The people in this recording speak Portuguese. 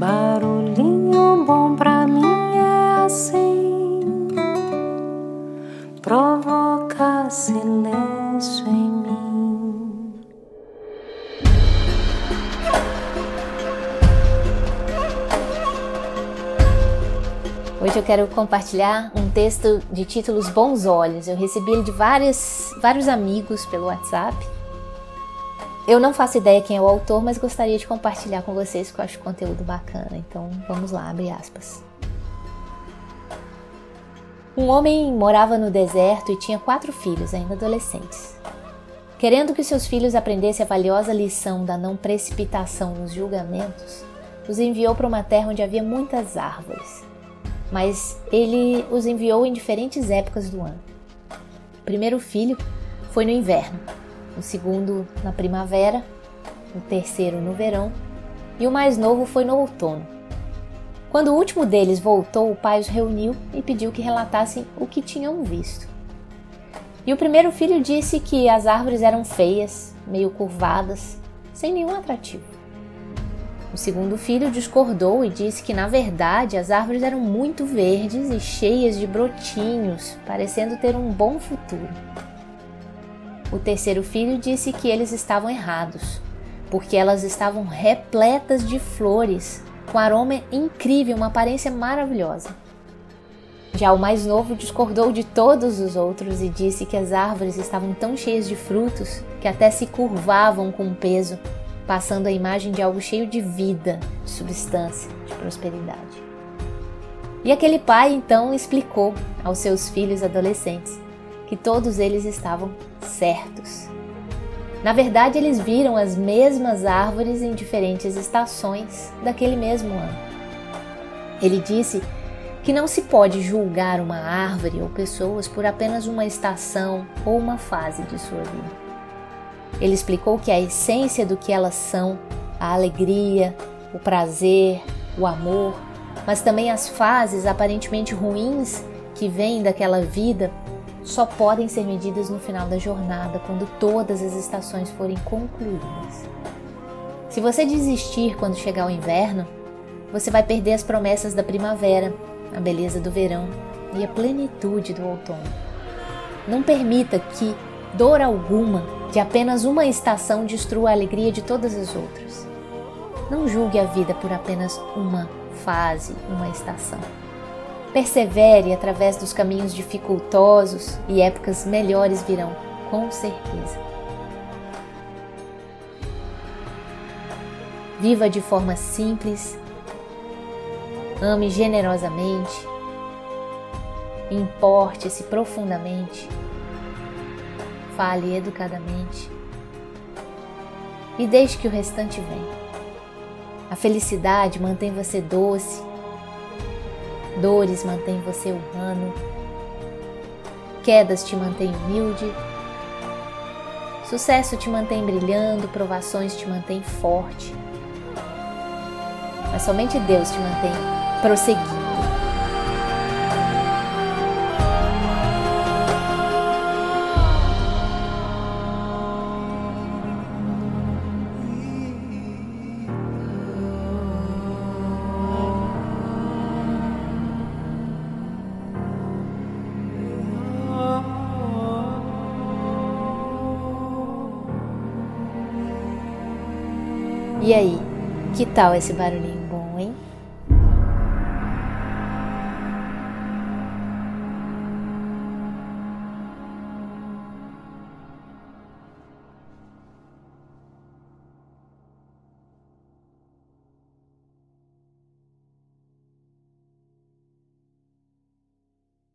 Barulhinho bom pra mim é assim, provoca silêncio em mim. Hoje eu quero compartilhar um texto de títulos Bons Olhos. Eu recebi ele de vários, vários amigos pelo WhatsApp eu não faço ideia quem é o autor, mas gostaria de compartilhar com vocês que eu acho conteúdo bacana. Então vamos lá, abre aspas. Um homem morava no deserto e tinha quatro filhos, ainda adolescentes. Querendo que seus filhos aprendessem a valiosa lição da não precipitação nos julgamentos, os enviou para uma terra onde havia muitas árvores. Mas ele os enviou em diferentes épocas do ano. O primeiro filho foi no inverno, o segundo na primavera, o terceiro no verão e o mais novo foi no outono. Quando o último deles voltou, o pai os reuniu e pediu que relatassem o que tinham visto. E o primeiro filho disse que as árvores eram feias, meio curvadas, sem nenhum atrativo. O segundo filho discordou e disse que, na verdade, as árvores eram muito verdes e cheias de brotinhos, parecendo ter um bom futuro. O terceiro filho disse que eles estavam errados, porque elas estavam repletas de flores, com aroma incrível, uma aparência maravilhosa. Já o mais novo discordou de todos os outros e disse que as árvores estavam tão cheias de frutos que até se curvavam com o peso, passando a imagem de algo cheio de vida, de substância, de prosperidade. E aquele pai então explicou aos seus filhos adolescentes que todos eles estavam certos. Na verdade, eles viram as mesmas árvores em diferentes estações daquele mesmo ano. Ele disse que não se pode julgar uma árvore ou pessoas por apenas uma estação ou uma fase de sua vida. Ele explicou que a essência do que elas são, a alegria, o prazer, o amor, mas também as fases aparentemente ruins que vêm daquela vida só podem ser medidas no final da jornada, quando todas as estações forem concluídas. Se você desistir quando chegar o inverno, você vai perder as promessas da primavera, a beleza do verão e a plenitude do outono. Não permita que dor alguma de apenas uma estação destrua a alegria de todas as outras. Não julgue a vida por apenas uma fase, uma estação. Persevere através dos caminhos dificultosos e épocas melhores virão, com certeza. Viva de forma simples, ame generosamente, importe-se profundamente, fale educadamente e deixe que o restante venha. A felicidade mantém você doce, Dores mantêm você humano. Quedas te mantêm humilde. Sucesso te mantém brilhando, provações te mantêm forte. Mas somente Deus te mantém prosseguindo. E aí, que tal esse barulhinho?